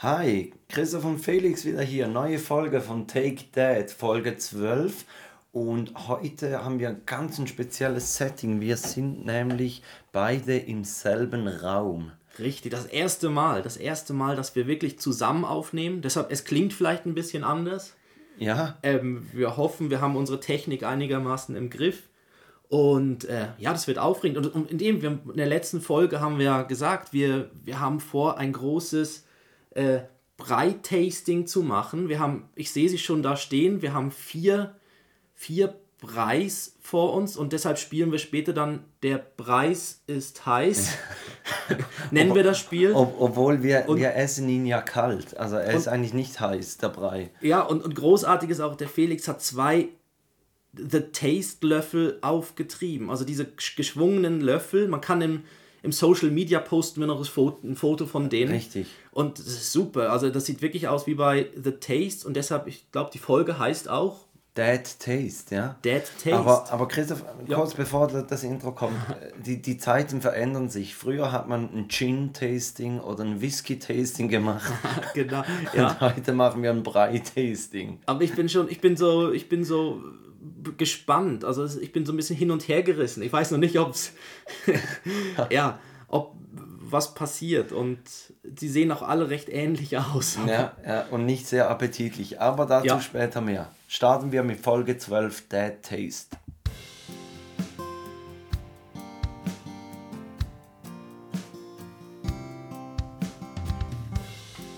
Hi, Christoph und Felix wieder hier. Neue Folge von Take That, Folge 12. Und heute haben wir ein ganz ein spezielles Setting. Wir sind nämlich beide im selben Raum. Richtig, das erste Mal. Das erste Mal, dass wir wirklich zusammen aufnehmen. Deshalb, es klingt vielleicht ein bisschen anders. Ja. Ähm, wir hoffen, wir haben unsere Technik einigermaßen im Griff. Und äh, ja, das wird aufregend. Und, und in, dem, in der letzten Folge haben wir gesagt, wir, wir haben vor, ein großes äh, Brei-Tasting zu machen. Wir haben, ich sehe sie schon da stehen, wir haben vier, vier Preis vor uns und deshalb spielen wir später dann Der Preis ist heiß. Nennen wir das Spiel. Ob, obwohl wir, und, wir essen ihn ja kalt. Also er und, ist eigentlich nicht heiß, der Brei. Ja, und, und großartig ist auch, der Felix hat zwei The Taste Löffel aufgetrieben. Also diese geschwungenen Löffel. Man kann im, im Social Media posten wir noch ein Foto von denen. Richtig. Und das ist super. Also das sieht wirklich aus wie bei The Taste und deshalb, ich glaube, die Folge heißt auch Dead Taste, ja. Dead Taste. Aber, aber Christoph, kurz ja. bevor das Intro kommt, die, die Zeiten verändern sich. Früher hat man ein Gin-Tasting oder ein Whisky-Tasting gemacht. genau. Ja. Und heute machen wir ein Brei-Tasting. Aber ich bin schon, ich bin so, ich bin so gespannt. Also ich bin so ein bisschen hin und her gerissen. Ich weiß noch nicht, ob es ja, ob was passiert und die sehen auch alle recht ähnlich aus. Ja, ja und nicht sehr appetitlich, aber dazu ja. später mehr. Starten wir mit Folge 12 Dead Taste.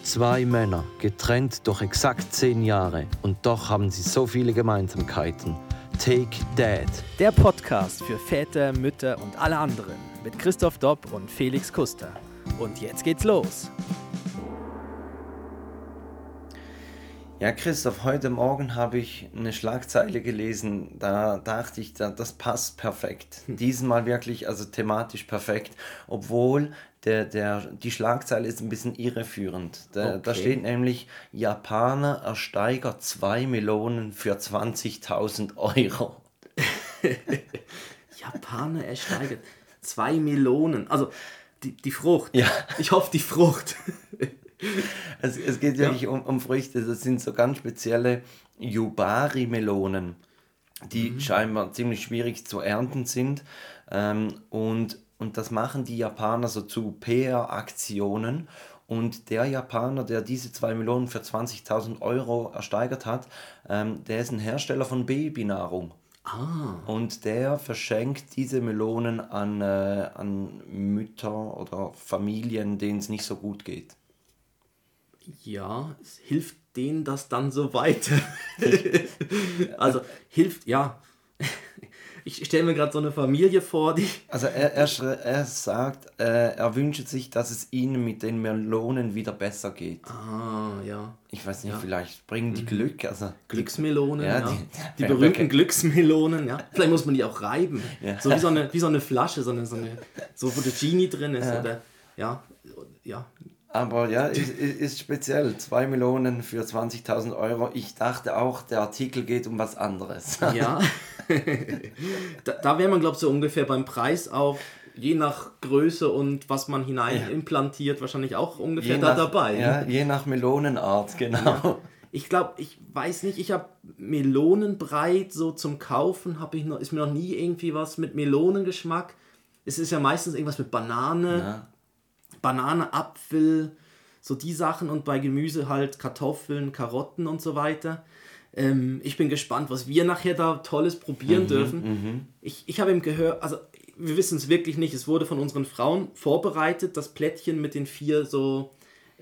Zwei Männer, getrennt durch exakt zehn Jahre und doch haben sie so viele Gemeinsamkeiten. Take Dad. Der Podcast für Väter, Mütter und alle anderen mit Christoph Dopp und Felix Kuster. Und jetzt geht's los. Ja, Christoph, heute Morgen habe ich eine Schlagzeile gelesen, da dachte ich, das passt perfekt. Hm. Diesmal wirklich, also thematisch perfekt, obwohl der, der, die Schlagzeile ist ein bisschen irreführend. Da, okay. da steht nämlich, Japaner ersteigert zwei Melonen für 20.000 Euro. Japaner ersteigert zwei Melonen, also die, die Frucht. Ja. Ich hoffe, die Frucht. es, es geht wirklich ja. um, um Früchte. Das sind so ganz spezielle Yubari-Melonen, die mhm. scheinbar ziemlich schwierig zu ernten sind. Ähm, und, und das machen die Japaner so zu PR-Aktionen. Und der Japaner, der diese zwei Melonen für 20.000 Euro ersteigert hat, ähm, der ist ein Hersteller von Babynahrung. Ah. Und der verschenkt diese Melonen an, äh, an Mütter oder Familien, denen es nicht so gut geht. Ja, es hilft denen das dann so weiter. also hilft, ja. Ich stelle mir gerade so eine Familie vor, die. Also er, er, er sagt, äh, er wünscht sich, dass es ihnen mit den Melonen wieder besser geht. Ah, ja. Ich weiß nicht, ja. vielleicht bringen die mhm. Glück. Also Glücksmelonen, ja. Die, die, die berühmten Glücksmelonen, ja. Vielleicht muss man die auch reiben. Ja. So wie so eine, wie so eine Flasche, so, eine, so, eine, so wo der Genie drin ist. Ja. Oder, ja, ja, aber ja, ist, ist speziell. 2 Millionen für 20.000 Euro. Ich dachte auch, der Artikel geht um was anderes. Ja. da, da wäre man, glaube ich, so ungefähr beim Preis auch, je nach Größe und was man hinein ja. implantiert, wahrscheinlich auch ungefähr je da nach, dabei. Ja, je nach Melonenart, genau. Ich glaube, ich weiß nicht, ich habe Melonenbreit so zum Kaufen, ich noch, ist mir noch nie irgendwie was mit Melonengeschmack. Es ist ja meistens irgendwas mit Banane. Ja. Banane, Apfel, so die Sachen und bei Gemüse halt Kartoffeln, Karotten und so weiter. Ähm, ich bin gespannt, was wir nachher da Tolles probieren mhm, dürfen. Mhm. Ich, ich habe ihm gehört, also wir wissen es wirklich nicht, es wurde von unseren Frauen vorbereitet, das Plättchen mit den vier so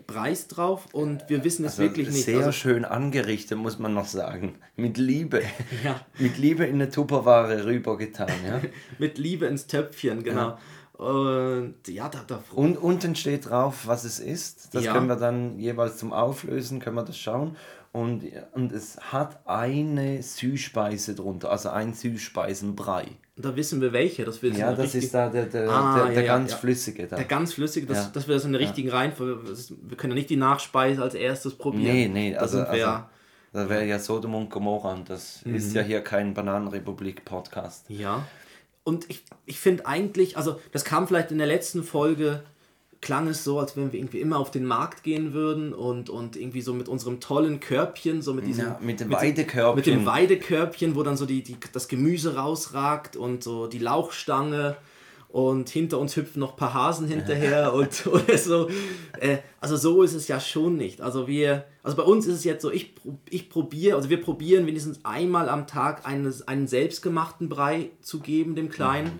Preis drauf und wir wissen es also wirklich nicht. Sehr also, schön angerichtet, muss man noch sagen. Mit Liebe. ja. Mit Liebe in eine Tupperware rübergetan. Ja? mit Liebe ins Töpfchen, genau. Ja. Und ja, da, da Und unten steht drauf, was es ist. Das ja. können wir dann jeweils zum Auflösen, können wir das schauen. Und, und es hat eine Süßspeise drunter, also ein Süßspeisenbrei. Da wissen wir welche. Das wir ja, das ist da der, der, ah, der, der ja, ganz ja. flüssige. Da. Der ganz flüssige, das, ja. dass wir das in der richtigen ja. Reihenfolge. Wir können ja nicht die Nachspeise als erstes probieren. Nee, nee, also, also das wäre ja Sodom und Gomorra und das mhm. ist ja hier kein Bananenrepublik-Podcast. Ja. Und ich, ich finde eigentlich, also das kam vielleicht in der letzten Folge klang es so, als wenn wir irgendwie immer auf den Markt gehen würden und, und irgendwie so mit unserem tollen Körbchen, so mit diesem Ja, mit dem mit, Weidekörbchen. mit dem Weidekörbchen, wo dann so die, die, das Gemüse rausragt und so die Lauchstange und hinter uns hüpfen noch ein paar Hasen hinterher und oder so. Äh, also so ist es ja schon nicht. Also wir, also bei uns ist es jetzt so, ich, ich probiere, also wir probieren wenigstens einmal am Tag eines, einen selbstgemachten Brei zu geben, dem Kleinen.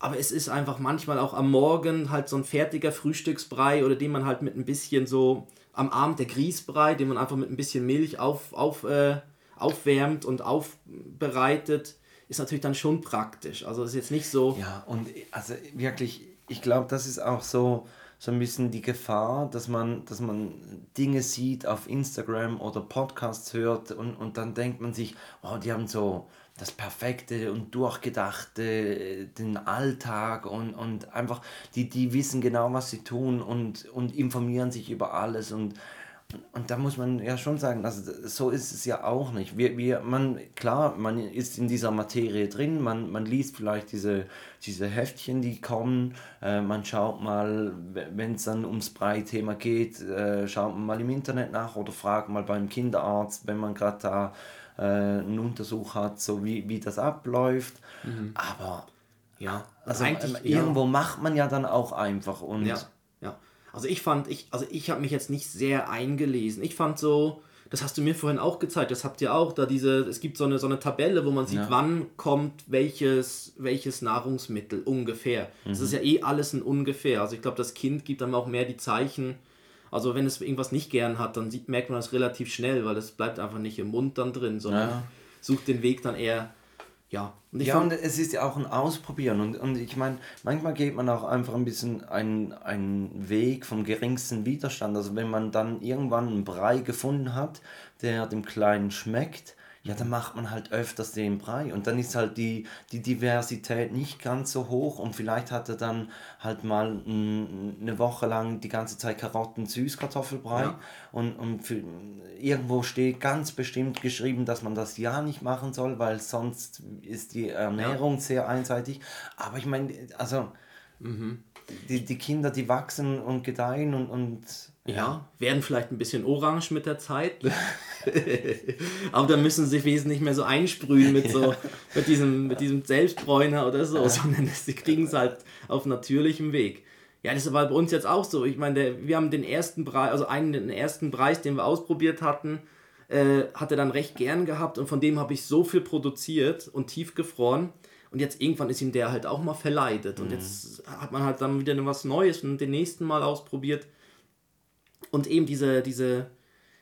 Aber es ist einfach manchmal auch am Morgen halt so ein fertiger Frühstücksbrei oder den man halt mit ein bisschen so am Abend der Grießbrei, den man einfach mit ein bisschen Milch auf, auf, äh, aufwärmt und aufbereitet, ist natürlich dann schon praktisch. Also ist jetzt nicht so. Ja, und also wirklich, ich glaube, das ist auch so, so ein bisschen die Gefahr, dass man, dass man Dinge sieht auf Instagram oder Podcasts hört und, und dann denkt man sich, oh, die haben so das Perfekte und Durchgedachte, den Alltag und, und einfach, die, die wissen genau, was sie tun und, und informieren sich über alles und und da muss man ja schon sagen, also so ist es ja auch nicht. Wir, wir, man, klar, man ist in dieser Materie drin, man, man liest vielleicht diese, diese Heftchen, die kommen, äh, man schaut mal, wenn es dann ums Brei-Thema geht, äh, schaut man mal im Internet nach oder fragt mal beim Kinderarzt, wenn man gerade da äh, einen Untersuch hat, so wie, wie das abläuft. Aber Ja, also, eigentlich äh, ja. irgendwo macht man ja dann auch einfach und Ja, ja. Also ich fand, ich, also ich habe mich jetzt nicht sehr eingelesen. Ich fand so, das hast du mir vorhin auch gezeigt, das habt ihr auch, da diese, es gibt so eine, so eine Tabelle, wo man sieht, Ja. wann kommt welches, welches Nahrungsmittel ungefähr. Das ist ja eh alles ein ungefähr. Also ich glaube, das Kind gibt dann auch mehr die Zeichen. Also wenn es irgendwas nicht gern hat, dann sieht, merkt man das relativ schnell, weil es bleibt einfach nicht im Mund dann drin, sondern Ja. sucht den Weg dann eher, ja. Und ich ja, fand, und es ist ja auch ein Ausprobieren. Und, und ich meine, manchmal geht man auch einfach ein bisschen einen, einen Weg vom geringsten Widerstand. Also wenn man dann irgendwann einen Brei gefunden hat, der dem Kleinen schmeckt, ja, dann macht man halt öfters den Brei. Und dann ist halt die, die Diversität nicht ganz so hoch. Und vielleicht hat er dann halt mal eine Woche lang die ganze Zeit Karotten, Süßkartoffelbrei. Ja. Und, und für, irgendwo steht ganz bestimmt geschrieben, dass man das ja nicht machen soll, weil sonst ist die Ernährung sehr einseitig. Aber ich meine, also die, die Kinder, die wachsen und gedeihen und, und Ja, werden vielleicht ein bisschen orange mit der Zeit. Aber dann müssen sie sich wesentlich nicht mehr so einsprühen mit so mit diesem, mit diesem Selbstbräuner oder so, sondern sie kriegen es halt auf natürlichem Weg. Ja, das war bei uns jetzt auch so. Ich meine, der, wir haben den ersten Preis, also einen den ersten Preis, den wir ausprobiert hatten, äh, hat er dann recht gern gehabt und von dem habe ich so viel produziert und tiefgefroren. Und jetzt irgendwann ist ihm der halt auch mal verleidet. Und jetzt hat man halt dann wieder was Neues und den nächsten Mal ausprobiert. Und eben diese, diese,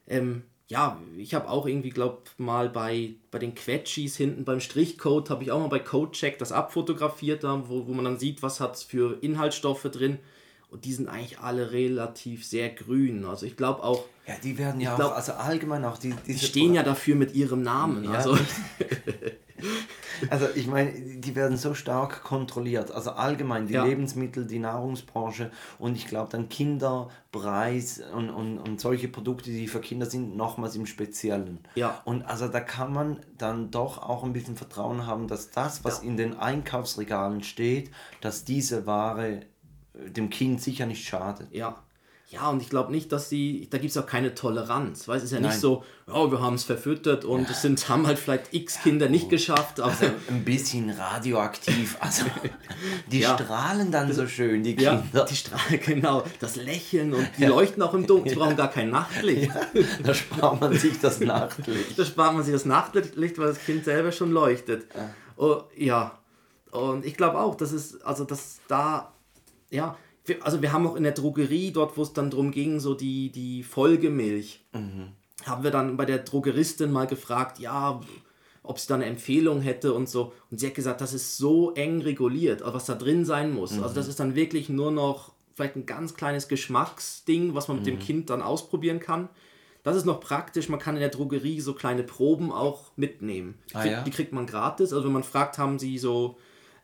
ähm, ja, ich habe auch irgendwie, glaub mal bei, bei den Quetschis hinten beim Strichcode, habe ich auch mal bei Codecheck das abfotografiert, da, wo, wo man dann sieht, was hat es für Inhaltsstoffe drin. Und die sind eigentlich alle relativ sehr grün. Also ich glaube auch, ja, die werden ja glaub- auch, also allgemein auch die, die diese stehen ja dafür mit ihrem Namen. Ja. Also, Also ich meine, die werden so stark kontrolliert. Also allgemein die Ja. Lebensmittel, die Nahrungsbranche und ich glaube dann Kinderpreis und, und, und solche Produkte, die für Kinder sind, nochmals im Speziellen. Ja. Und also da kann man dann doch auch ein bisschen Vertrauen haben, dass das, was in den Einkaufsregalen steht, dass diese Ware äh, dem Kind sicher nicht schadet. ja. Ja, und ich glaube nicht, dass sie, da gibt es auch keine Toleranz. Weil es ist ja nicht Nein. so, ja, wir haben es verfüttert und es sind, haben halt vielleicht x Kinder nicht geschafft. Aber Ein bisschen radioaktiv. Also die Ja. strahlen dann so schön, die Ja, Kinder. die Strahlen, genau. Das Lächeln und die leuchten auch im Dunkeln. Sie brauchen gar kein Nachtlicht. Da spart man sich das Nachtlicht. Da spart man sich das Nachtlicht, weil das Kind selber schon leuchtet. Oh, ja. Und ich glaube auch, dass es, also dass da, ja, wir, also wir haben auch in der Drogerie, dort wo es dann darum ging, so die, die Folgemilch, haben wir dann bei der Drogeristin mal gefragt, ja, ob sie da eine Empfehlung hätte und so. Und sie hat gesagt, das ist so eng reguliert, also was da drin sein muss. Also das ist dann wirklich nur noch vielleicht ein ganz kleines Geschmacksding, was man mit dem Kind dann ausprobieren kann. Das ist noch praktisch, man kann in der Drogerie so kleine Proben auch mitnehmen. Die, Ah, krieg, ja? die kriegt man gratis. Also wenn man fragt, haben sie so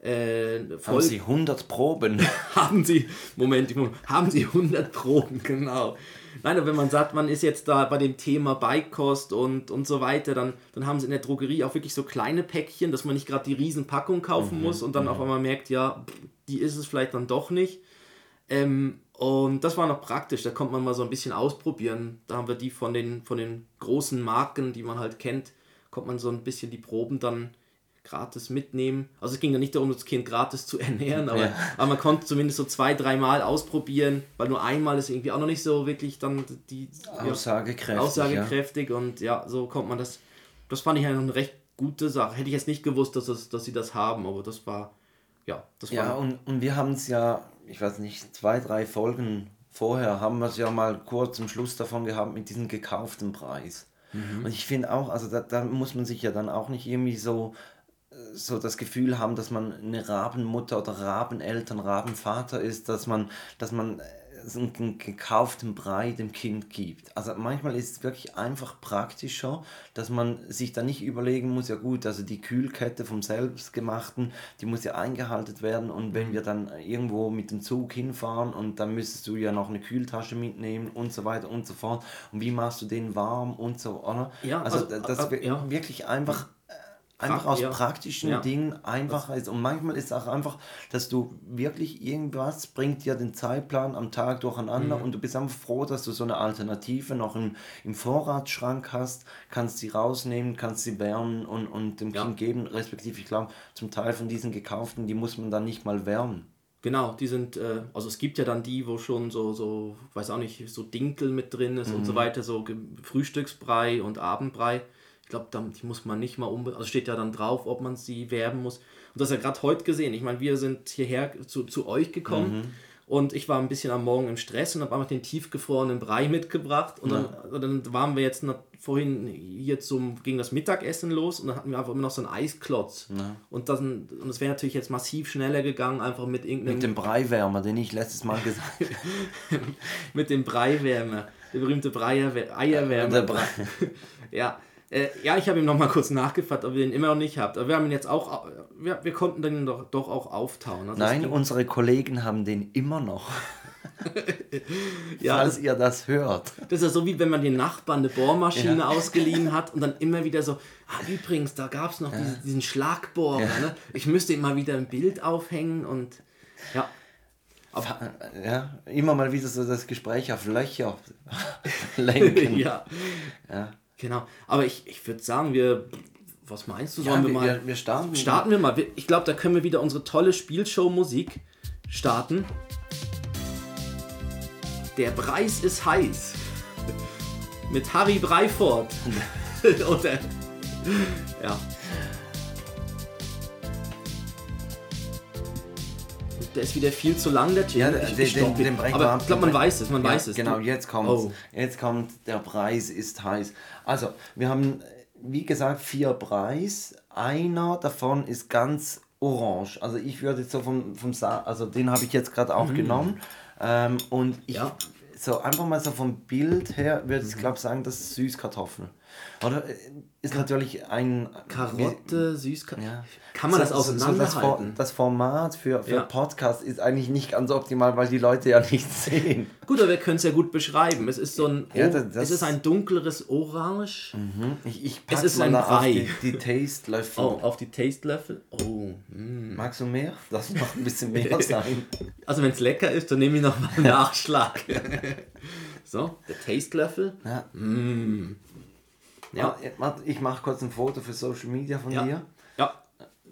äh, Haben sie 100 Proben? haben Sie, Moment, haben Sie 100 Proben, genau. Nein, aber wenn man sagt, man ist jetzt da bei dem Thema Beikost und, und so weiter, dann, dann haben sie in der Drogerie auch wirklich so kleine Päckchen, dass man nicht gerade die Riesenpackung kaufen muss und dann auf einmal merkt, ja, die ist es vielleicht dann doch nicht. Ähm, Und das war noch praktisch, da konnte man mal so ein bisschen ausprobieren. Da haben wir die von den, von den großen Marken, die man halt kennt, konnte man so ein bisschen die Proben dann gratis mitnehmen. Also es ging ja nicht darum, das Kind gratis zu ernähren, aber, ja. aber man konnte zumindest so zwei, dreimal ausprobieren, weil nur einmal ist irgendwie auch noch nicht so wirklich dann die aussagekräftig, aussagekräftig ja. und ja, so kommt man das. Das fand ich eine recht gute Sache. Hätte ich jetzt nicht gewusst, dass, das, dass sie das haben, aber das war, ja, das war. Ja, und, und wir haben es ja, ich weiß nicht, zwei, drei Folgen vorher haben wir es ja mal kurz im Schluss davon gehabt mit diesem gekauften Preis. Mhm. Und ich finde auch, also da, da muss man sich ja dann auch nicht irgendwie so so das Gefühl haben, dass man eine Rabenmutter oder Rabeneltern, Rabenvater ist, dass man, dass man einen gekauften Brei dem Kind gibt. Also manchmal ist es wirklich einfach praktischer, dass man sich da nicht überlegen muss, ja gut, also die Kühlkette vom Selbstgemachten, die muss ja eingehalten werden und wenn wir dann irgendwo mit dem Zug hinfahren und dann müsstest du ja noch eine Kühltasche mitnehmen und so weiter und so fort und wie machst du den warm und so, oder? Ja, also, also das äh, ja. wirklich einfach einfach aus ja. praktischen ja. Dingen einfacher ist. Und manchmal ist es auch einfach, dass du wirklich irgendwas bringt dir den Zeitplan am Tag durcheinander mhm. und du bist einfach froh, dass du so eine Alternative noch im, im Vorratsschrank hast, kannst sie rausnehmen, kannst sie wärmen und, und dem. Kind geben, respektive ich glaube, zum Teil von diesen gekauften, die muss man dann nicht mal wärmen. Genau, die sind, äh, also es gibt ja dann die, wo schon so, so, weiß auch nicht, so Dinkel mit drin ist mhm. und so mhm. weiter, so Frühstücksbrei und Abendbrei glaube, die muss man nicht mal unbedingt, also steht ja dann drauf, ob man sie werben muss. Und das ist ja gerade heute gesehen. Ich meine, wir sind hierher zu, zu euch gekommen. Mhm. Und ich war ein bisschen am Morgen im Stress und habe einfach den tiefgefrorenen Brei mitgebracht. Und dann, ja. dann waren wir jetzt vorhin hier zum, ging das Mittagessen los und dann hatten wir einfach immer noch so einen Eisklotz. Ja. Und das und das wäre natürlich jetzt massiv schneller gegangen, einfach mit irgendeinem. Mit dem Breiwärmer, den ich letztes Mal gesagt habe. mit dem Breiwärmer. Der berühmte Breier, Eierwärmer. Ja. Äh, ja, ich habe ihm noch mal kurz nachgefragt, ob ihr den immer noch nicht habt. Aber wir haben ihn jetzt auch, wir, wir konnten den doch, doch auch auftauen. Also Nein, unsere Kollegen haben den immer noch. ja, Falls ihr das hört. Das ist ja so wie wenn man den Nachbarn eine Bohrmaschine ja. ausgeliehen hat und dann immer wieder so, ah übrigens, da gab es noch ja. diesen, diesen Schlagbohrer. Ja. Ne? Ich müsste ihm mal wieder ein Bild aufhängen und ja. Aber, ja, immer mal wieder so das Gespräch auf Löcher lenken. ja. ja. Genau. Aber ich, ich würde sagen, wir. Was meinst du? Sollen ja, wir, wir, mal. Wir starten. Starten wir mal. Ich glaube, da können wir wieder unsere tolle Spielshow-Musik starten. Der Preis ist heiß. Mit Harry Breifort. Oder. Ja. Der ist wieder viel zu lang, der Jingle. Ja, ich, den, den, den Aber ich glaube, man weiß es, man ja, weiß es. Genau, jetzt kommt oh. Jetzt kommt, der Preis ist heiß. Also, wir haben, wie gesagt, vier Preis. Einer davon ist ganz orange. Also ich würde jetzt so vom, vom Sa also den habe ich jetzt gerade auch mhm. genommen. Ähm, und ich, ja. so einfach mal so vom Bild her würde ich mhm. glaube sagen, das ist Süßkartoffeln. Oder äh, ist natürlich ein. Karotte, Süßkartoffel. Ja. Kann man das, das auseinanderhalten? So das, das, Format für, für ja. Podcast ist eigentlich nicht ganz optimal, weil die Leute ja nichts sehen. Gut, aber wir können es ja gut beschreiben. Es ist so ein. Ja, das, es ist ein dunkleres Orange. Mhm. Ich, ich es ist ein Brei. Auf die, die Taste-Löffel. Oh, auf die Taste-Löffel? Oh. Mm. Magst du mehr? Das muss ein bisschen mehr sein. Also, wenn es lecker ist, dann nehme ich noch mal einen Nachschlag. so, der Taste-Löffel. Ja. Mm. Ja. Warte, ich mache kurz ein Foto für Social Media von ja. dir. Ja.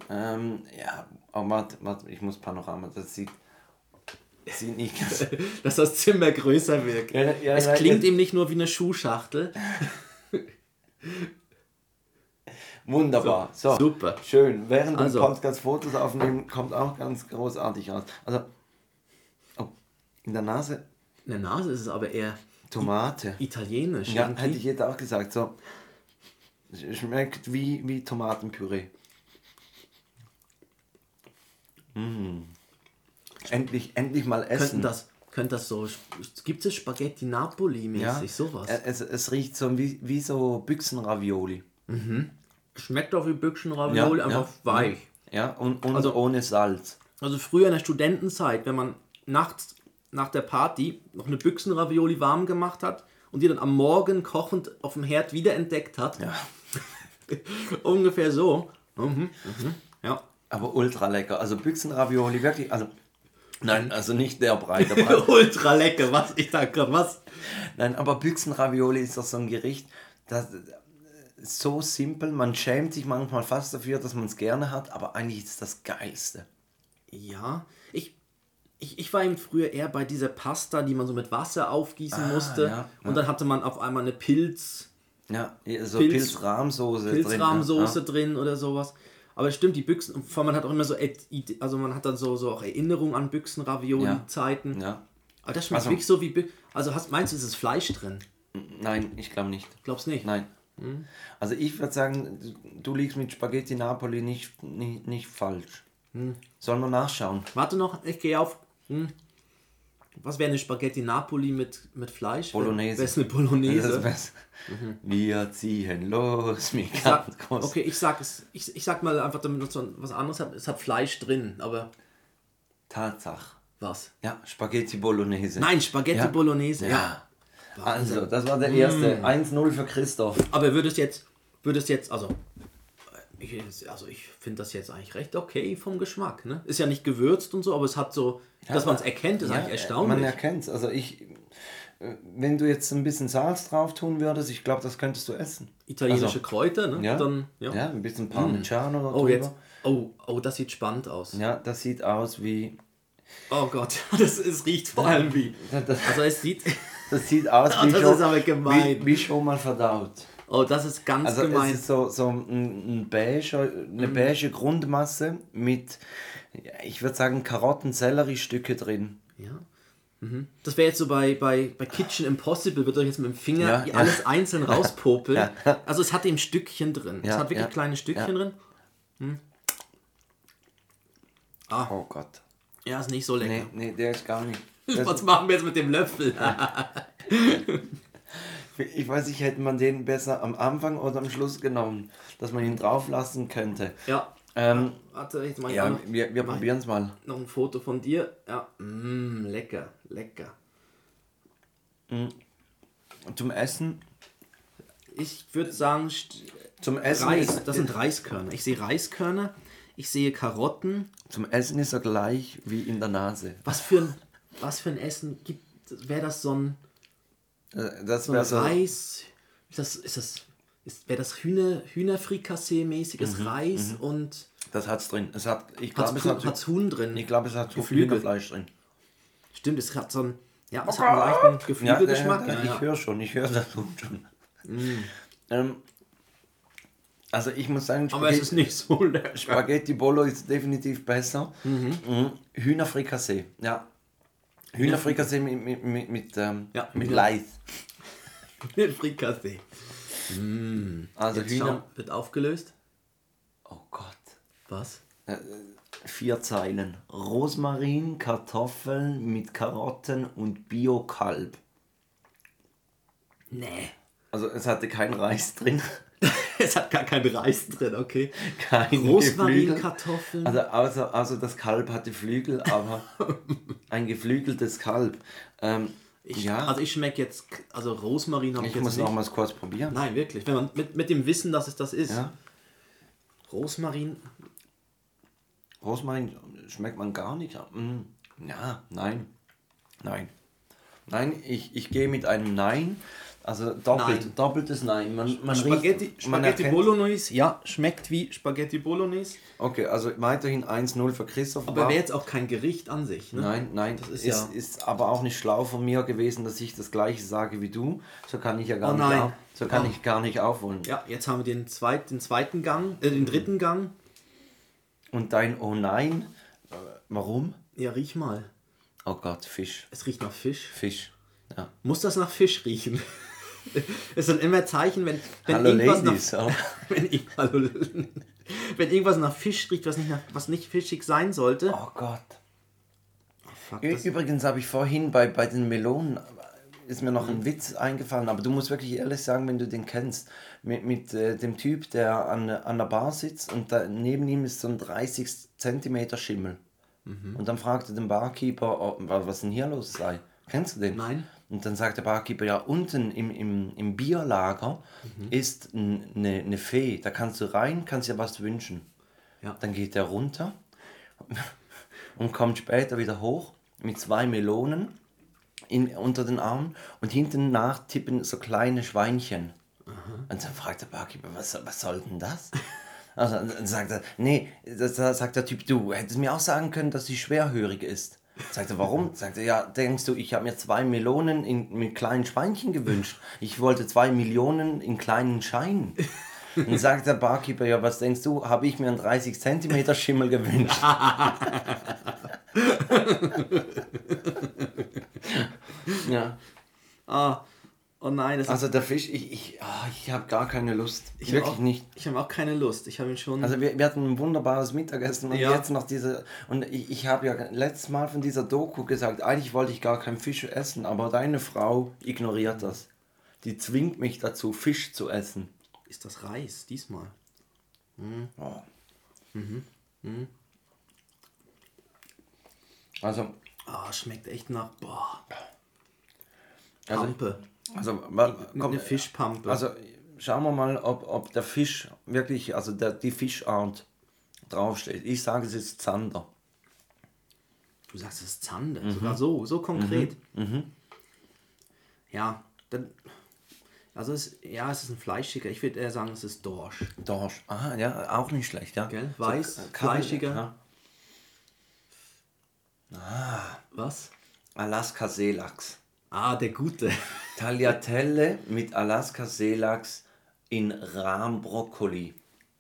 Ähm, ja, aber warte, warte, ich muss Panorama, das sieht, sieht nicht ganz... Dass das Zimmer größer wirkt. Ja, ja, es klingt eben nicht nur wie eine Schuhschachtel. Wunderbar. So, so, Super. Schön. Während also. du Podcast Fotos aufnehmen, kommt auch ganz großartig raus. Also, oh, in der Nase. In der Nase ist es aber eher Tomate. Italienisch. Ja, irgendwie. hätte ich jetzt auch gesagt. So, schmeckt wie, wie Tomatenpüree. Mm. Endlich, endlich mal essen. Könnten das, könnte das so, gibt es Spaghetti Napoli-mäßig, ja, sowas? Es, es riecht so wie, wie so Büchsenravioli. Mhm. Schmeckt auch wie Büchsenravioli, ja, einfach ja, weich. Ja, und, und also, ohne Salz. Also früher in der Studentenzeit, wenn man nachts nach der Party noch eine Büchsenravioli warm gemacht hat und die dann am Morgen kochend auf dem Herd wiederentdeckt hat. Ja. Ungefähr so. Mhm, mhm. Ja. Aber ultra lecker. Also Büchsenravioli, wirklich, also Nein, also nicht der Brei. Der Brei. Ultra lecker, was? Ich sag gerade was. Nein, aber Büchsenravioli ist doch so ein Gericht, das ist so simpel, man schämt sich manchmal fast dafür, dass man es gerne hat, aber eigentlich ist es das Geilste. Ja, ich, ich, ich war eben früher eher bei dieser Pasta, die man so mit Wasser aufgießen musste. ja, Und dann hatte man auf einmal eine Pilz, Ja, so Pilz- Pilzrahmsoße drin. Pilzrahmsoße Ja. drin oder sowas. Aber es stimmt, die Büchsen, vor allem man hat auch immer so, also man hat dann so, so auch Erinnerungen an Büchsenravioli-Zeiten. Ja. Aber das schmeckt Also- wirklich so wie, also hast, meinst du, ist das Fleisch drin? Nein, ich glaube nicht. Glaubst nicht? Nein. Also ich würde sagen, du liegst mit Spaghetti Napoli nicht, nicht, nicht falsch. Sollen wir nachschauen? Warte noch, ich gehe auf. Hm. Was wäre eine Spaghetti Napoli mit, mit Fleisch? Bolognese. Wäre es eine Bolognese? ist besser. Wir ziehen los, Ich sag, okay, ich sag es. Ich, ich sag mal einfach, damit so was anderes hat. Es hat Fleisch drin, aber Tatsache. was? Ja, Spaghetti Bolognese. Nein, Spaghetti Ja. Bolognese. Ja. Wahnsinn. Also, das war der erste. 1-0 für Christoph. Aber würdest jetzt, würdest jetzt, also, ich, also ich finde das jetzt eigentlich recht okay vom Geschmack. Ne? Ist ja nicht gewürzt und so, aber es hat so, dass man es erkennt, ist Ja, eigentlich erstaunlich. Man erkennt es. Also ich, äh, wenn du jetzt ein bisschen Salz drauf tun würdest, ich glaube, das könntest du essen. Italienische Also, Kräuter, ne? Ja, Dann, ja. ja. ein bisschen Parmigiano Oh, drüber. jetzt. Oh, oh, das sieht spannend aus. Ja, das sieht aus wie. Oh Gott, das es riecht vor allem wie. Das, Also es sieht. das sieht aus Oh, wie, das schon. Wie, wie schon mal verdaut. Oh, das ist ganz Also gemein. es ist so, so ein, ein beige, eine Mhm. beige Grundmasse mit, ja, ich würde sagen, Karotten-Sellerie-Stücke drin. Ja. Mhm. Das wäre jetzt so bei, bei, bei Kitchen Impossible, wird euch jetzt mit dem Finger Ja, ja. alles einzeln rauspopeln. Ja. Also es hat eben Stückchen drin. es Ja, hat wirklich ja, kleine Stückchen ja. drin. Hm. Ah, Oh Gott. ja, ist nicht so lecker. Nee, nee, der ist gar nicht. Das, Was machen wir jetzt mit dem Löffel? ich weiß nicht, hätte man den besser am Anfang oder am Schluss genommen, dass man ihn drauf lassen könnte. ja, Ähm, warte, jetzt mal ja, noch, wir, wir mach- probieren es mal. noch ein Foto von dir. Ja, mm, lecker, lecker. Zum Essen, Ich würde sagen, zum Essen, Reis, ist, das sind Reiskörner. Ich sehe Reiskörner, ich sehe Karotten. zum Essen ist er gleich wie in der Nase. Was für ein, was für ein Essen gibt, wäre das so ein, Äh, Das so ein Reis? Ist das, ist das, wäre das Hühner, Hühnerfrikassee-mäßiges Mhm, Reis und das hat's drin. Es hat, ich glaube, es hat, hat's Huhn drin? ich glaube, es hat so Geflügel. Hühnerfleisch drin. Stimmt, es hat so ein, ja, es hat einen leichten Geflügelgeschmack. ja, ich höre schon, ich höre das Huhn schon. Ähm, also ich muss sagen, Aber es Spaghetti, ist nicht so lecker. Spaghetti Bolo ist definitiv besser. Mhm. Hühnerfrikassee, ja. Hühnerfrikassee mit, mit, mit, mit, ähm, Ja, mit Hühner- Leid. Frikassee. Also Jetzt Hühner. wird aufgelöst. Oh Gott. Was? Vier Zeilen. Rosmarin, Kartoffeln mit Karotten und Bio-Kalb. Nee. Also es hatte kein Reis drin. Es hat gar keinen Reis drin, okay. Kein Geflügel. Rosmarinkartoffeln. Also außer, außer das Kalb hatte Flügel, aber ein geflügeltes Kalb. Ähm, Ich, ja, Also ich schmecke jetzt, also Rosmarin habe ich, ich jetzt muss nicht. noch mal kurz probieren. Nein, wirklich. Wenn man mit, mit dem Wissen, dass es das ist. Ja. Rosmarin. Rosmarin schmeckt man gar nicht. Mm, Ja, nein. Nein. Nein, ich, ich gehe mit einem Nein. Also doppelt, Nein. doppeltes Nein. Man, man Spaghetti, riecht, man Spaghetti erkennt- Bolognese, ja, schmeckt wie Spaghetti Bolognese. Okay, also weiterhin 1-0 für Christoph. Aber wäre jetzt auch kein Gericht an sich. Ne? Nein, nein, Das ist ist, ja- ist, aber auch nicht schlau von mir gewesen, dass ich das gleiche sage wie du. So kann ich ja gar Oh nicht, auf, so kann Oh. ich gar nicht aufholen. Ja, jetzt haben wir den, zweit, den zweiten Gang, äh, den dritten Gang. Und dein Oh nein, äh, warum? Ja, riech mal. Oh Gott, Fisch, Es riecht nach Fisch. Fisch. Ja. Muss das nach Fisch riechen? es sind immer Zeichen, wenn, wenn Hallo irgendwas Ladies. nach, oh. wenn, hallo, wenn irgendwas nach Fisch riecht, was nicht, nach, was nicht fischig sein sollte. oh Gott. Fuck, Ü- das, Übrigens habe ich vorhin bei, bei den Melonen, äh, ist mir noch ein Witz eingefallen, aber du musst wirklich ehrlich sagen, wenn du den kennst, mit, mit äh, dem Typ, der an, an der Bar sitzt und da, neben ihm ist so ein 30 Zentimeter Schimmel. Mhm. Und dann fragt er den Barkeeper, oh, wa- was denn hier los sei. Kennst du den? Nein. Und dann sagt der Barkeeper, ja, unten im, im, im Bierlager Mhm. ist eine ne Fee. Da kannst du rein, kannst dir was wünschen. Ja. Dann geht er runter und kommt später wieder hoch mit zwei Melonen in, unter den Armen und hinten nach tippen so kleine Schweinchen. Und dann fragt der Barkeeper, was, was soll denn das? Also, dann sagt er, nee, das, das sagt der Typ, du hättest mir auch sagen können, dass sie schwerhörig ist. Sagt er, warum? Sagt er, ja, denkst du, ich habe mir zwei Melonen in, mit kleinen Schweinchen gewünscht. Ich wollte zwei Millionen in kleinen Scheinen. Dann sagt der Barkeeper, ja, was denkst du, habe ich mir einen 30 Zentimeter Schimmel gewünscht. ja. Ah, oh nein, das Also der Fisch, ich, ich, ah, ich habe gar keine Lust. ich Wirklich auch, nicht. Ich habe auch keine Lust. Ich habe ihn schon. Also wir, wir hatten ein wunderbares Mittagessen und Ja. jetzt noch diese und ich, ich habe ja letztes Mal von dieser Doku gesagt, eigentlich wollte ich gar keinen Fisch essen, aber deine Frau ignoriert das. Die zwingt mich dazu, Fisch zu essen. ist das Reis diesmal? Oh. Also, Ah, schmeckt echt nach. Boah, also, Pampe. Also komm, Eine Fischpampe. also schauen wir mal, ob, ob der Fisch wirklich, also der, die Fischart draufsteht. Ich sage, es ist Zander. Du sagst, es ist Zander. Mhm. Sogar so, so konkret. Ja, dann. Also, es, ja, es ist ein fleischiger. Ich würde eher sagen, es ist Dorsch. Dorsch. Ah, ja, auch nicht schlecht, ja. Gell? So, Weiß, Kabel- fleischiger. Ja. Was? Alaska Seelachs. Ah, der gute. Tagliatelle mit Alaska Seelachs in Rahmbrokkoli.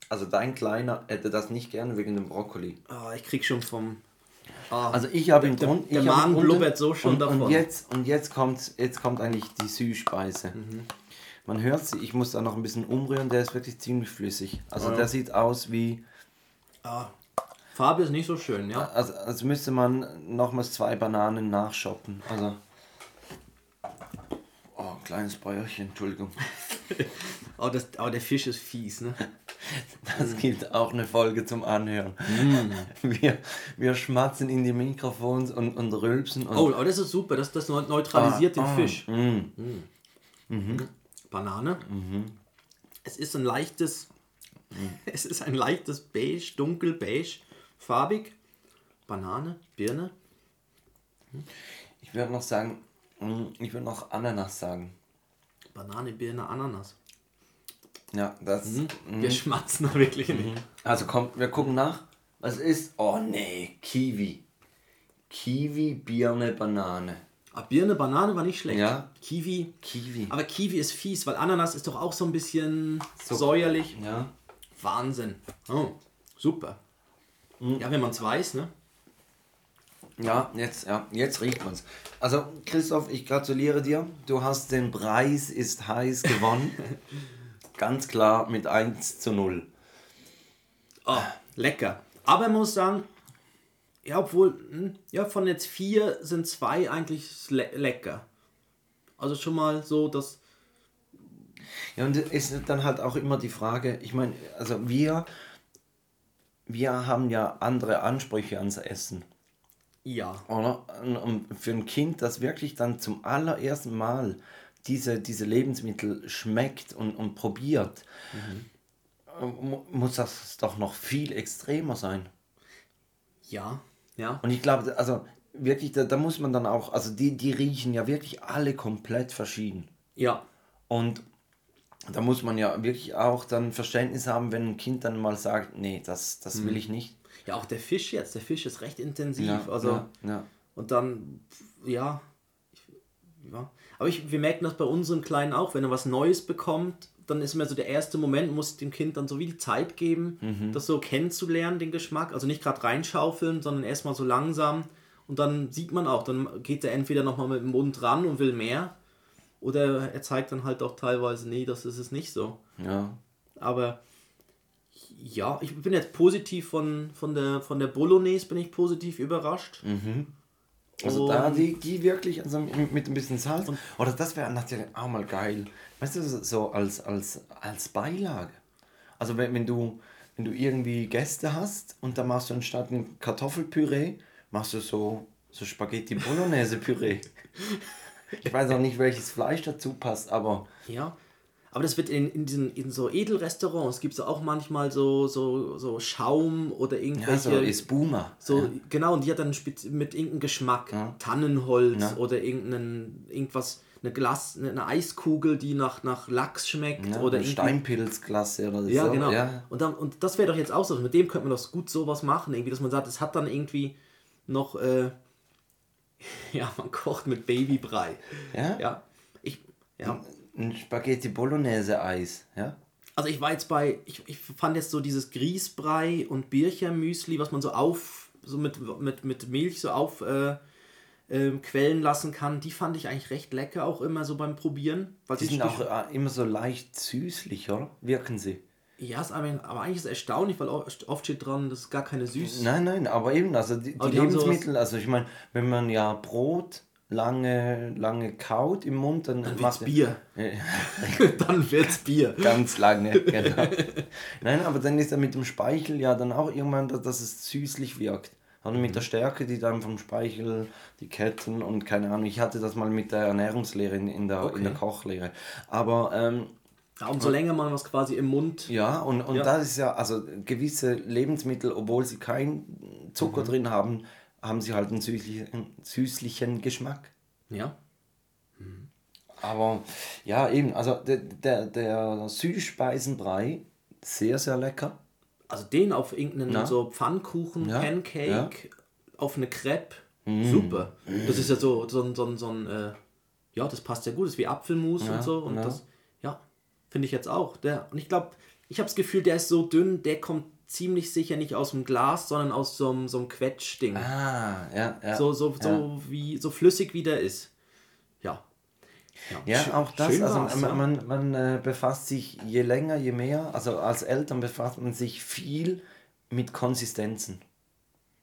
Also dein Kleiner hätte das nicht gerne wegen dem Brokkoli. Ah, ich krieg schon vom. Ah, Also ich habe ihn Der- drun- der habe Magen blubbert so schon und, davon. Und jetzt, und jetzt kommt, jetzt kommt eigentlich die Süßspeise. Mhm. Man hört sie, ich muss da noch ein bisschen umrühren, der ist wirklich ziemlich flüssig. Also Ja. der sieht aus wie, ah, Farbe ist nicht so schön, ja. also als müsste man nochmals zwei Bananen nachshoppen. Also, oh, kleines Bäuerchen, Entschuldigung. Oh, das, aber der Fisch ist fies, ne? Das gibt auch eine Folge zum Anhören. Wir, wir schmatzen in die Mikrofons und, und rülpsen. Und Oh, aber das ist super. Das, das neutralisiert den ah, Fisch. mm. Banane. Es ist ein leichtes, es ist ein leichtes Beige, dunkelbeige, farbig. Banane, Birne. Ich würde noch sagen, mm, ich würde noch Ananas sagen. Banane, Birne, Ananas. Ja, das. mm. Wir schmatzen da wirklich nicht. Also kommt, wir gucken nach. Was ist? Oh nee, Kiwi. Kiwi, Birne, Banane. Ah, Birne, Banane war nicht schlecht. Ja. Kiwi. Kiwi. Aber Kiwi ist fies, weil Ananas ist doch auch so ein bisschen So- säuerlich. Ja. Wahnsinn. Oh, super. Ja, wenn man es weiß, ne? Ja, jetzt, ja, jetzt riecht man's. Also, Christoph, ich gratuliere dir. Du hast den Preis ist heiß gewonnen. Ganz klar mit 1 zu 0. Oh, lecker. Aber man muss sagen, ja, obwohl, hm, ja, von jetzt vier sind zwei eigentlich le lecker. Also schon mal so, dass. Ja, und es ist dann halt auch immer die Frage, ich meine, also wir, wir haben ja andere Ansprüche ans Essen. Ja. Oder? Und- für ein Kind, das wirklich dann zum allerersten Mal diese, diese Lebensmittel schmeckt und, und probiert, mu- muss das doch noch viel extremer sein. Ja. Ja. Und ich glaube, also wirklich, da, da muss man dann auch, also die, die riechen ja wirklich alle komplett verschieden. Ja. Und da muss man ja wirklich auch dann Verständnis haben, wenn ein Kind dann mal sagt, nee, das, das will ich nicht. Ja, auch der Fisch jetzt. Der Fisch ist recht intensiv. Ja, also, ja, ja. Und dann, ja. Ich, ja. Aber ich, wir merken das bei unserem Kleinen auch, wenn er was Neues bekommt, dann ist immer so der erste Moment, muss dem Kind dann so wie die Zeit geben, Mhm. das so kennenzulernen, den Geschmack. Also nicht gerade reinschaufeln, sondern erstmal so langsam. Und dann sieht man auch, dann geht er entweder nochmal mit dem Mund ran und will mehr. Oder er zeigt dann halt auch teilweise, nee, das ist es nicht so. ja. Aber ja, ich bin jetzt positiv von, von, der, von der Bolognese bin ich positiv überrascht. Also Und- da die, die wirklich also mit ein bisschen Salz. Oder das wäre natürlich auch mal geil. Weißt du, so- so als, als, als Beilage. Also wenn, wenn du wenn du irgendwie Gäste hast und da machst du anstatt ein Kartoffelpüree, machst du so, so Spaghetti Bolognese Püree. ich weiß auch nicht, welches Fleisch dazu passt, aber Ja. Aber das wird in, in diesen in so Edelrestaurants gibt es auch manchmal so, so, so Schaum oder irgendwelche. Ja, so Espuma. So, ja. genau, und die hat dann mit irgendeinem Geschmack. Tannenholz Ja. oder irgendein, irgendwas, eine Glas, eine, Eiskugel, die nach, nach Lachs schmeckt Ja, oder Steinpilzklasse oder Ja, so. genau. Ja. Und, dann, und das wäre doch jetzt auch so. Mit dem könnte man doch gut sowas machen, irgendwie, dass man sagt, es hat dann irgendwie noch, äh, ja, man kocht mit Babybrei. Ja? Ja. Ich, ja. Ein Spaghetti Bolognese Eis. Ja? Also ich war jetzt bei, ich, ich fand jetzt so dieses Grießbrei und Birchermüsli, was man so auf, so mit, mit, mit Milch so auf äh, ähm, quellen lassen kann, die fand ich eigentlich recht lecker auch immer so beim Probieren. Weil Die sind auch äh, immer so leicht süßlich, oder? Wirken sie. Ja, ist aber, aber eigentlich ist es erstaunlich, weil oft steht dran, das ist gar keine Süß. Nein, nein, aber eben, also die, die die Lebensmittel, also ich meine, wenn man ja Brot lange, lange kaut im Mund, dann, Dann macht wird's Bier. dann wird's Bier. Ganz lange, genau. Nein, aber dann ist er mit dem Speichel ja dann auch irgendwann, dass, dass es süßlich wirkt. Oder mit der Stärke, die dann vom Speichel, die Ketten und keine Ahnung. Ich hatte das mal mit der Ernährungslehre in, in, der, in der Okay. Kochlehre. Aber ähm, Ja, umso länger man was quasi im Mund. ja, und, und Ja. das ist ja, also gewisse Lebensmittel, obwohl sie keinen Zucker drin haben, haben sie halt einen süßlichen, süßlichen Geschmack. Ja. Aber ja, eben, also der, der, der Süßspeisenbrei, sehr, sehr lecker. Also den auf irgendeinen Na? so Pfannkuchen, Ja, Pancake, ja. auf eine Crepe. Super. Das ist ja so, so, ein- so, ein- so ein, äh, ja, das passt ja gut, das ist wie Apfelmus und so. Und das, finde ich jetzt auch. Der, und ich glaube, ich habe das Gefühl, der ist so dünn, der kommt ziemlich sicher nicht aus dem Glas, sondern aus so einem, so einem Quetschding. Ah, ja, ja. so, so, so, wie, so flüssig wie der ist. Ja. Ja, Schö- auch das, also man, ja. man, man äh, befasst sich je länger, je mehr, also als Eltern befasst man sich viel mit Konsistenzen.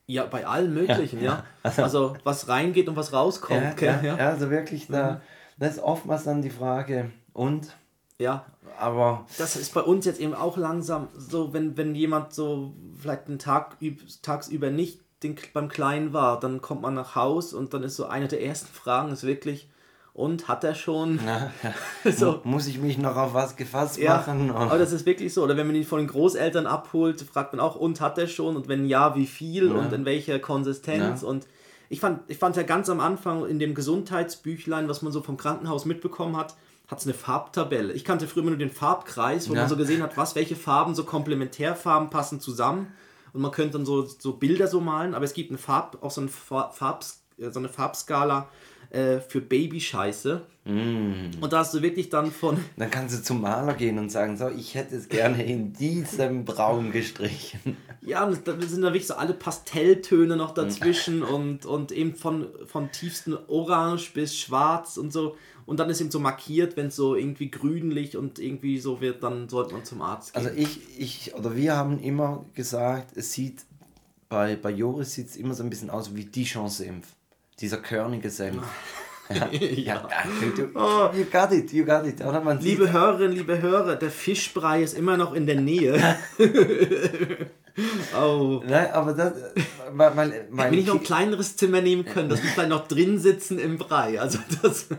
Ja, bei allen möglichen, ja. Ja, Also, was reingeht und was rauskommt. Ja, ja, ja, also wirklich, da, das ist oftmals dann die Frage, und? Ja. Aber das ist bei uns jetzt eben auch langsam so, wenn, wenn jemand so vielleicht einen Tag üb, tagsüber nicht den, beim Kleinen war, dann kommt man nach Haus und dann ist so eine der ersten Fragen ist wirklich, und hat er schon? na, ja, so, muss ich mich noch auf was gefasst ja, machen? aber das ist wirklich so. Oder wenn man ihn von den Großeltern abholt, fragt man auch, und hat er schon? Und wenn ja, wie viel und in welcher Konsistenz? Ja. Und ich fand, ich fand ja ganz am Anfang in dem Gesundheitsbüchlein, was man so vom Krankenhaus mitbekommen hat, hat es eine Farbtabelle. Ich kannte früher immer nur den Farbkreis, wo Ja. man so gesehen hat, was, welche Farben, so Komplementärfarben passen zusammen. Und man könnte dann so, so Bilder so malen, aber es gibt eine Farb, auch so eine, Farb, äh, so eine Farbskala äh, für Babyscheiße. Mm. Und da hast du wirklich dann von, Dann kannst du zum Maler gehen und sagen, so, ich hätte es gerne in diesem Braun gestrichen. Ja, und da sind da wirklich so alle Pastelltöne noch dazwischen und, und eben von, von tiefsten Orange bis Schwarz und so. Und dann ist eben so markiert, wenn es so irgendwie grünlich und irgendwie so wird, dann sollte man zum Arzt gehen. Also ich, ich, oder wir haben immer gesagt, es sieht, bei, bei Joris sieht es immer so ein bisschen aus wie Dijon-Senf. Dieser körnige Senf. Ja, ja. du, du, you got it, you got it. Oder man Liebe Hörerinnen, liebe Hörer, der Fischbrei ist immer noch in der Nähe. oh. Nein, aber das, weil, weil mein Wenn ich noch ein kleineres Zimmer nehmen können, dass wir vielleicht noch drin sitzen im Brei. Also das.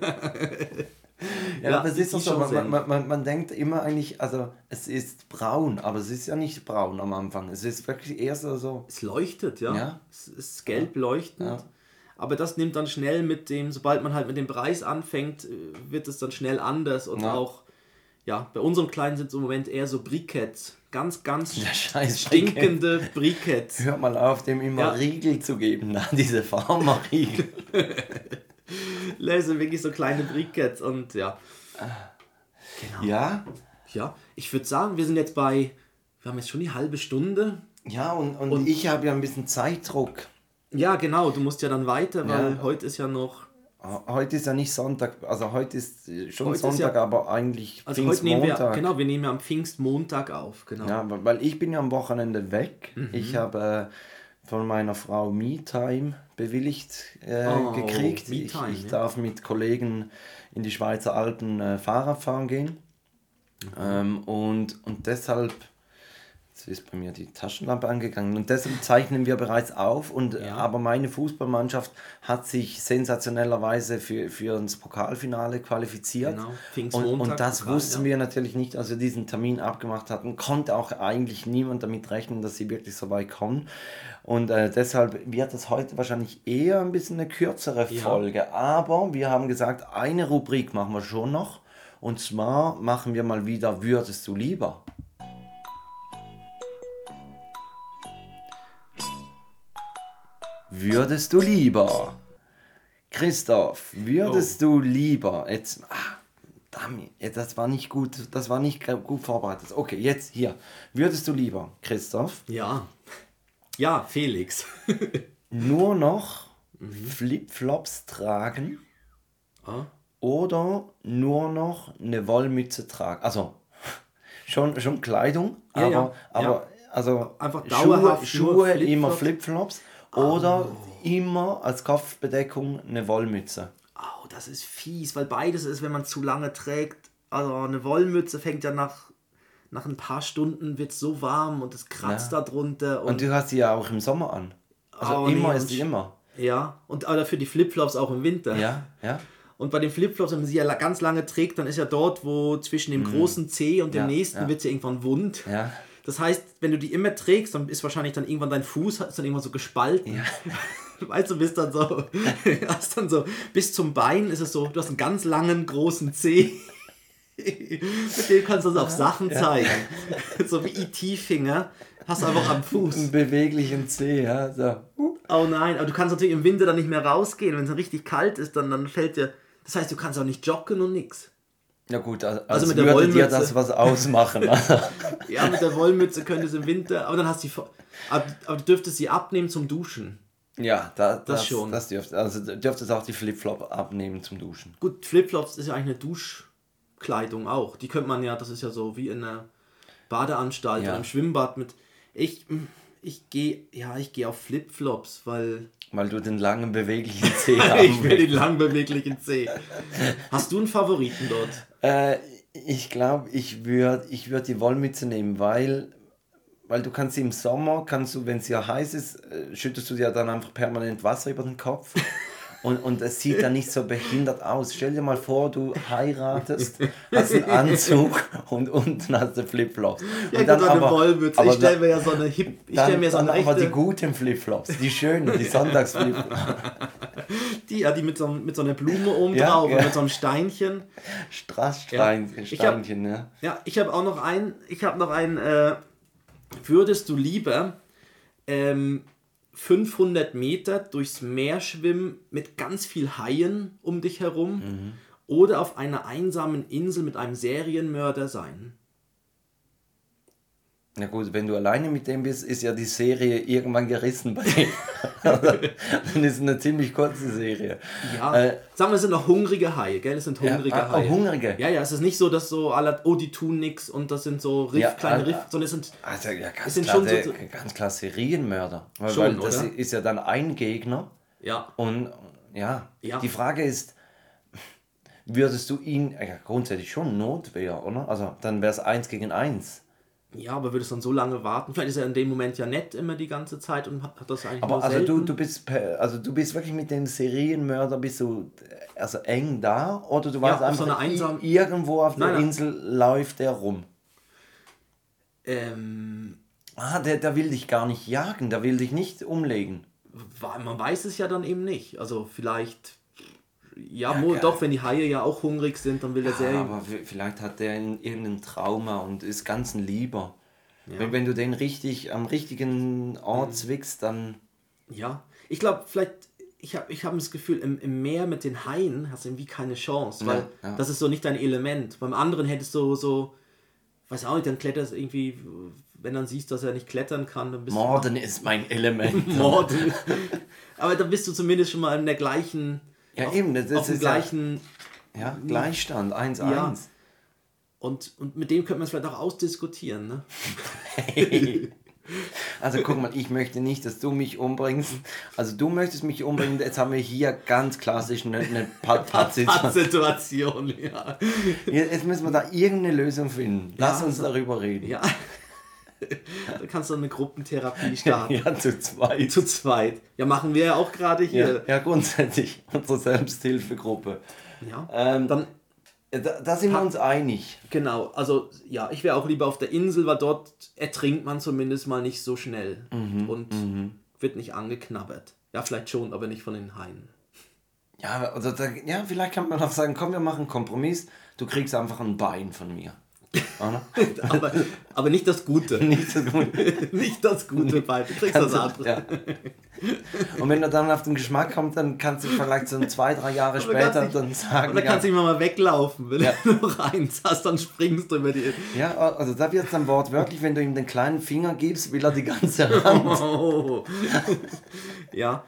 Ja, Ja, aber es ist doch so, man, man, man, man denkt immer eigentlich, also es ist braun, aber es ist ja nicht braun am Anfang. Es ist wirklich eher so, so Es leuchtet, ja. Ja. Es ist gelb leuchtend. Ja. Aber das nimmt dann schnell mit dem, sobald man halt mit dem Preis anfängt, äh, wird es dann schnell anders. Und Ja. auch, ja, bei unserem Kleinen sind es im Moment eher so Briketts. Ganz, ganz stinkende Briketts. Hör mal auf, dem immer Ja. Riegel zu geben, na, diese Pharma-Riegel. Das sind wirklich so kleine Briketts und ja. ja, Ja, ich würde sagen, wir sind jetzt bei, wir haben jetzt schon die halbe Stunde. ja, und, und, ich habe ja ein bisschen Zeitdruck. Ja, genau, du musst ja dann weiter, weil Ja. heute ist ja noch, Heute ist ja nicht Sonntag, also heute ist äh, schon Heute ist Sonntag, ja- aber eigentlich also nehmen wir, Pfingstmontag. genau, wir nehmen ja am Pfingstmontag auf, genau. Ja, weil ich bin ja am Wochenende weg. Mhm. Ich habe äh, von meiner Frau Me-Time bewilligt äh, Oh, gekriegt. Me-Time, ich ich ja. darf mit Kollegen in die Schweizer Alpen äh, Fahrrad fahren gehen. Mhm. Ähm, und, und deshalb Jetzt ist bei mir die Taschenlampe angegangen und deshalb zeichnen wir bereits auf. Und ja. aber meine Fußballmannschaft hat sich sensationellerweise für, für ins Pokalfinale qualifiziert. Genau. Und, und das Pokal, wussten ja. wir natürlich nicht, als wir diesen Termin abgemacht hatten. Konnte auch eigentlich niemand damit rechnen, dass sie wirklich so weit kommen. Und äh, deshalb wird es heute wahrscheinlich eher ein bisschen eine kürzere ja. Folge. Aber wir haben gesagt, eine Rubrik machen wir schon noch. Und zwar machen wir mal wieder Würdest du lieber? Würdest du lieber? Christoph, würdest oh. du lieber jetzt ah, damit, das war nicht gut, das war nicht gut vorbereitet. Okay, jetzt hier. Würdest du lieber, Christoph? Ja. Ja, Felix. nur noch mhm. Flipflops tragen ah. oder nur noch eine Wollmütze tragen. Also schon, schon Kleidung, ja, aber, ja. aber ja. also einfach Schuhe, Schuhe Flip immer Flipflops oder oh. immer als Kopfbedeckung eine Wollmütze. Oh, das ist fies, weil beides ist, wenn man zu lange trägt. Also eine Wollmütze fängt ja nach, nach ein paar Stunden wird so warm und es kratzt ja. darunter. Und, und du hast sie ja auch im Sommer an. Also oh, immer nee, ist sie immer. Ja, und aber dafür die Flipflops auch im Winter. Ja, ja. Und bei den Flipflops, wenn man sie ja ganz lange trägt, dann ist ja dort, wo zwischen dem mhm. großen C und dem ja, nächsten ja. wird sie irgendwann wund. Ja. Das heißt, wenn du die immer trägst, dann ist wahrscheinlich dann irgendwann dein Fuß ist dann irgendwann so gespalten. Ja. Weißt du, bist dann so, hast dann so, bis zum Bein ist es so, du hast einen ganz langen, großen Zeh. Mit dem kannst du also auch Sachen ja. zeigen. so wie IT-Finger. Hast du einfach am Fuß. Einen beweglichen Zeh, ja. So. Oh nein, aber du kannst natürlich im Winter dann nicht mehr rausgehen. Wenn es richtig kalt ist, dann, dann fällt dir. Das heißt, du kannst auch nicht joggen und nichts. Ja gut, also, also mit der Wollmütze. dir das was ausmachen. ja, mit der Wollmütze könnte es im Winter, aber dann hast du aber, aber du dürftest sie abnehmen zum Duschen. Ja, da, das, das schon. Das dürft, also dürftest auch die Flipflop abnehmen zum Duschen. Gut, Flipflops ist ja eigentlich eine Duschkleidung auch. Die könnte man ja, das ist ja so wie in einer Badeanstalt ja. oder im Schwimmbad mit. Ich, ich gehe, ja, ich gehe auf Flipflops, weil weil du den langen beweglichen C hast. ich will den langen beweglichen C. Hast du einen Favoriten dort? Äh, ich glaube, ich würde ich würd die Wollmütze nehmen, weil, weil du kannst sie im Sommer, kannst du, wenn es ja heiß ist, äh, schüttest du dir dann einfach permanent Wasser über den Kopf. Und, und es sieht dann nicht so behindert aus. Stell dir mal vor, du heiratest, hast einen Anzug und unten hast du Flipflops. Ja, und dann aber, eine Wollmütze. Ich stelle mir ja so eine hip, ich stell mir so eine aber die guten Flipflops, die schönen, die Sonntagsflipflops. Die, ja, die mit so, mit so einer Blume oben ja, drauf ja. mit so einem Steinchen. Strasssteinchen, ja. Steinchen, hab, ja. Ja, ich habe auch noch ein, ich habe noch ein, äh, würdest du lieber ähm, 500 Meter durchs Meer schwimmen mit ganz viel Haien um dich herum mhm. oder auf einer einsamen Insel mit einem Serienmörder sein. Na gut, wenn du alleine mit dem bist, ist ja die Serie irgendwann gerissen bei dir. Dann ist es eine ziemlich kurze Serie. Ja, äh, sagen wir, es sind noch hungrige Haie, gell? Es sind hungrige ja, ah, Haie. hungrige? Ja, ja, es ist nicht so, dass so alle, oh, die tun nichts und das sind so Riff, ja, kleine Riff, sondern es sind, also, ja, ganz, es sind klar, schon so, ganz klar Serienmörder. Weil, schon, weil das oder? ist ja dann ein Gegner. Ja. Und ja, ja. die Frage ist, würdest du ihn, ja, grundsätzlich schon Notwehr, oder? Also dann wäre es eins gegen eins. Ja, aber würdest dann so lange warten? Vielleicht ist er in dem Moment ja nett immer die ganze Zeit und hat das eigentlich Aber also du, du bist also du bist wirklich mit dem Serienmörder bist du also eng da oder du warst ja, einfach so einsam irgendwo auf der Insel läuft der rum. Ähm, ah, der, der will dich gar nicht jagen, der will dich nicht umlegen. Man weiß es ja dann eben nicht. Also vielleicht ja, ja doch, wenn die Haie ja auch hungrig sind, dann will er ja, sehr. Aber vielleicht hat der irgendein Trauma und ist ganz ein Lieber. Ja. Wenn, wenn du den richtig am richtigen Ort mhm. zwickst, dann. Ja, ich glaube, vielleicht, ich habe ich hab das Gefühl, im, im Meer mit den Haien hast du irgendwie keine Chance, weil ja, das ist so nicht dein Element. Beim anderen hättest du so, weiß auch nicht, dann kletterst irgendwie, wenn dann siehst, dass er nicht klettern kann, dann bist Morden du. ist mein Element. Morden. Aber dann bist du zumindest schon mal in der gleichen ja, auf, eben, das, auf dem gleichen. Ja, ja Gleichstand, 1-1. Ja. Und, und mit dem könnte man es vielleicht auch ausdiskutieren, ne? Hey. Also guck mal, ich möchte nicht, dass du mich umbringst. Also du möchtest mich umbringen. Jetzt haben wir hier ganz klassisch eine, eine Pat-Situation. ja. Jetzt müssen wir da irgendeine Lösung finden. Lass ja, uns darüber reden. Ja. Da kannst du eine Gruppentherapie starten. ja, zu zweit. Zu zweit. Ja, machen wir ja auch gerade hier. Ja, ja, grundsätzlich. Unsere Selbsthilfegruppe. Ja. Ähm, Dann, da, da sind wir uns einig. genau, also ja, ich wäre auch lieber auf der Insel, weil dort ertrinkt man zumindest mal nicht so schnell und wird nicht angeknabbert. Ja, vielleicht schon, aber nicht von den Haien. Ja, also da, ja, vielleicht kann man auch sagen, komm, wir machen einen Kompromiss. Du kriegst einfach ein Bein von mir. Aber, aber nicht das Gute. Nicht so gut. nicht das Gute bei. Du kriegst das Kannst du- andere. ja. Und wenn du dann auf den Geschmack kommst, dann kannst du vielleicht so zwei, drei Jahre Aber später kannst dann sagen, Oder ja, kannst du immer mal weglaufen, wenn Ja. du noch eins hast, dann springst du über die. ja, also da wird es dann wortwörtlich, wenn du ihm den kleinen Finger gibst, will er die ganze Hand. Oh. ja.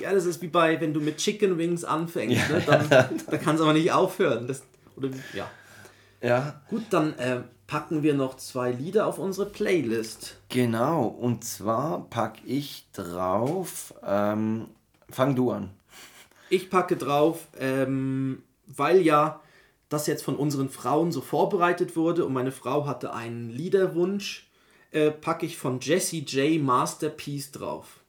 ja, das ist wie bei, wenn du mit Chicken Wings anfängst, ne? dann, dann kannst du aber nicht aufhören. Das, oder, ja. Ja, Gut, dann äh, packen wir noch zwei Lieder auf unsere Playlist. genau. Und zwar packe ich drauf, ähm, fang du an. Ich packe drauf, ähm, weil ja das jetzt von unseren Frauen so vorbereitet wurde und meine Frau hatte einen Liederwunsch, äh, packe ich von Jessie J Masterpiece drauf.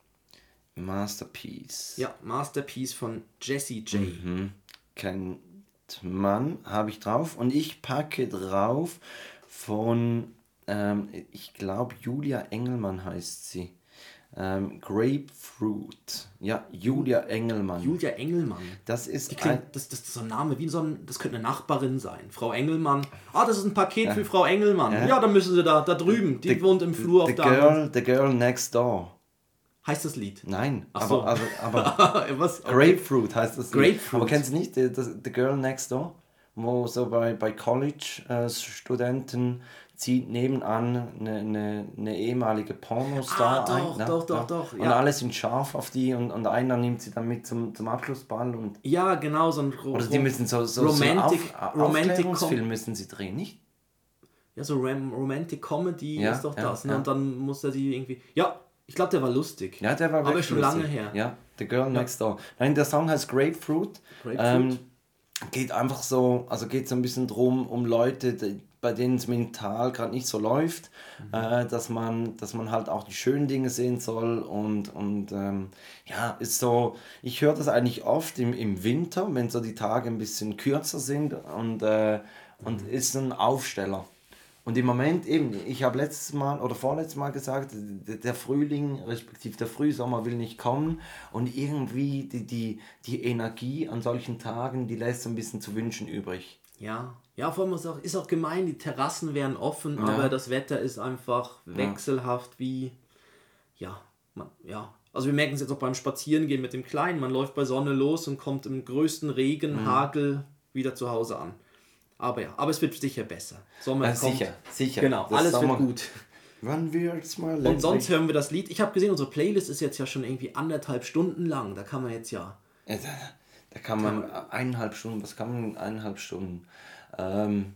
Masterpiece. Ja, Masterpiece von Jessie J. kennt man, habe ich drauf. Und ich packe drauf von, ähm, ich glaube, Julia Engelmann heißt sie. Ähm, Grapefruit. Ja, Julia Engelmann. Julia Engelmann. das ist Die ein, klingt, das, das ist so ein Name, wie so ein, das könnte eine Nachbarin sein. Frau Engelmann. Ah, das ist ein Paket für Frau Engelmann. Ja. dann müssen sie da, da drüben. Die wohnt im Flur auf the der anderen. girl, the girl next door. Heißt das Lied? Nein, Ach so. aber, aber, aber Was? Grapefruit heißt das. Grapefruit. Aber kennst du nicht the, the, the Girl Next Door? Wo so bei, bei College-Studenten zieht nebenan eine, eine, eine ehemalige Pornostar Ah, doch, ein. ne? doch, doch, Ja. doch, Und ja. alle sind scharf auf die und, und einer nimmt sie dann mit zum, zum Abschlussball. Und, Ja, genau, so ein oder die müssen so, so, Romantic, so Auf, Romantic müssen sie drehen, nicht? Ja, so Ram Romantic Comedy Ja, ist doch das. Ne? Und dann muss er die irgendwie. Ja, ich glaube, der war lustig. Ja, der war Aber wirklich schon lustig. lange her. Ja, The Girl Next Door. Nein, der Song heißt Grapefruit. Grapefruit. Ähm, geht einfach so, also geht so ein bisschen drum, um Leute, die, bei denen es mental gerade nicht so läuft, Mhm. äh, dass, man, dass man halt auch die schönen Dinge sehen soll und, und ähm, ja, ist so, ich höre das eigentlich oft im, im Winter, wenn so die Tage ein bisschen kürzer sind und, äh, und Mhm. ist ein Aufsteller. Und im Moment eben, ich habe letztes Mal oder vorletztes Mal gesagt, der Frühling, respektive der Frühsommer will nicht kommen und irgendwie die, die, die Energie an solchen Tagen, die lässt so ein bisschen zu wünschen übrig. Ja. Ja, vor allem ist auch, ist auch gemein, die Terrassen wären offen, aber das Wetter ist einfach wechselhaft wie. Ja, man, ja. Also wir merken es jetzt auch beim Spazierengehen mit dem Kleinen. Man läuft bei Sonne los und kommt im größten Regen, Mhm. Hagel wieder zu Hause an. Aber ja, aber es wird sicher besser. Sommer Ja, kommt. sicher, sicher. Genau, Das alles Sommer- wird gut. Wann wird's mal Und sonst hören wir das Lied. Ich habe gesehen, unsere Playlist ist jetzt ja schon irgendwie anderthalb Stunden lang. Da kann man jetzt ja. Da, da kann man eineinhalb Stunden, was kann man in eineinhalb Stunden? Ähm,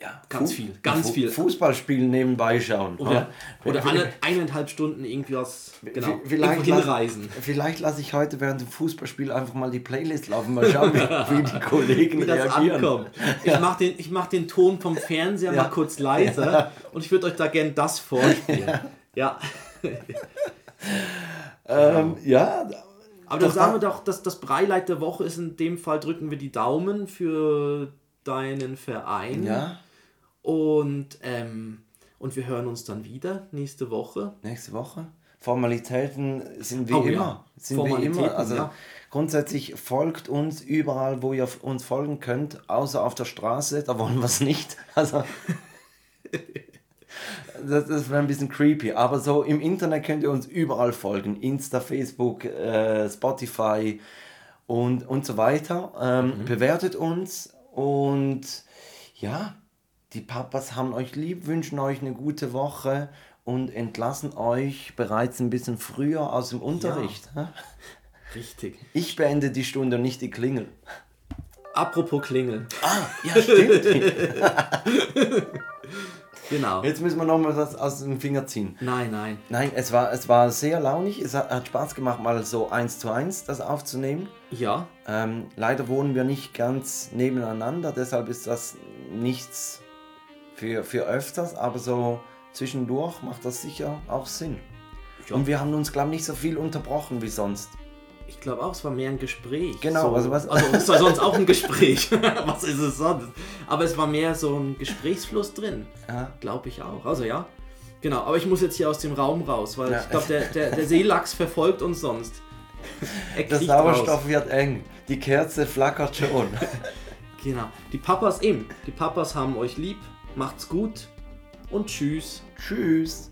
ja, Ganz viel, ganz viel. Fußball spielen nebenbei schauen. Oder, Ja. oder Vi- eine, eineinhalb Stunden irgendwie was. Genau. vi- Vielleicht, irgendwo lass- hinreisen. vielleicht lasse ich heute während dem Fußballspiel einfach mal die Playlist laufen, mal schauen, wie, wie die Kollegen Wie das reagieren. ankommt. Ich mache den, ich mach den Ton vom Fernseher Ja. mal kurz leiser und ich würde euch da gern das vorspielen. Ja. Ähm, ja, Aber dann sagen wir doch, dass das Breileid der Woche ist in dem Fall, drücken wir die Daumen für deinen Verein. ja, Und, ähm, und wir hören uns dann wieder nächste Woche. nächste Woche. Formalitäten sind wie Oh ja, immer. Sind wie immer. Also ja. grundsätzlich folgt uns überall, wo ihr uns folgen könnt, außer auf der Straße, da wollen wir es nicht. Also das, das wäre ein bisschen creepy. Aber so im Internet könnt ihr uns überall folgen. Insta, Facebook, äh, Spotify und, und so weiter. Ähm, Bewertet uns und ja, die Papas haben euch lieb, wünschen euch eine gute Woche und entlassen euch bereits ein bisschen früher aus dem Unterricht. hä? Richtig. Ich beende die Stunde und nicht die Klingel. Apropos Klingeln. Ah, ja, stimmt. Genau. Jetzt müssen wir noch mal was aus dem Finger ziehen. Nein, nein. Nein, es war, es war sehr launig. Es hat, hat Spaß gemacht, mal so eins zu eins das aufzunehmen. Ja, Ähm, leider wohnen wir nicht ganz nebeneinander, deshalb ist das nichts für, für öfters, aber so zwischendurch macht das sicher auch Sinn. Ja. Und wir haben uns, glaube ich, nicht so viel unterbrochen wie sonst. Ich glaube auch, es war mehr ein Gespräch. Genau, so, also was- also es war sonst auch ein Gespräch. was ist es sonst? Aber es war mehr so ein Gesprächsfluss drin. Ja. Glaube ich auch. Also ja. Genau, aber ich muss jetzt hier aus dem Raum raus, weil Ja. ich glaube, der, der, der Seelachs verfolgt uns sonst. Er Der kriecht raus. Sauerstoff wird eng. Die Kerze flackert schon. Genau. Die Papas eben. Die Papas haben euch lieb. Macht's gut und tschüss. Tschüss.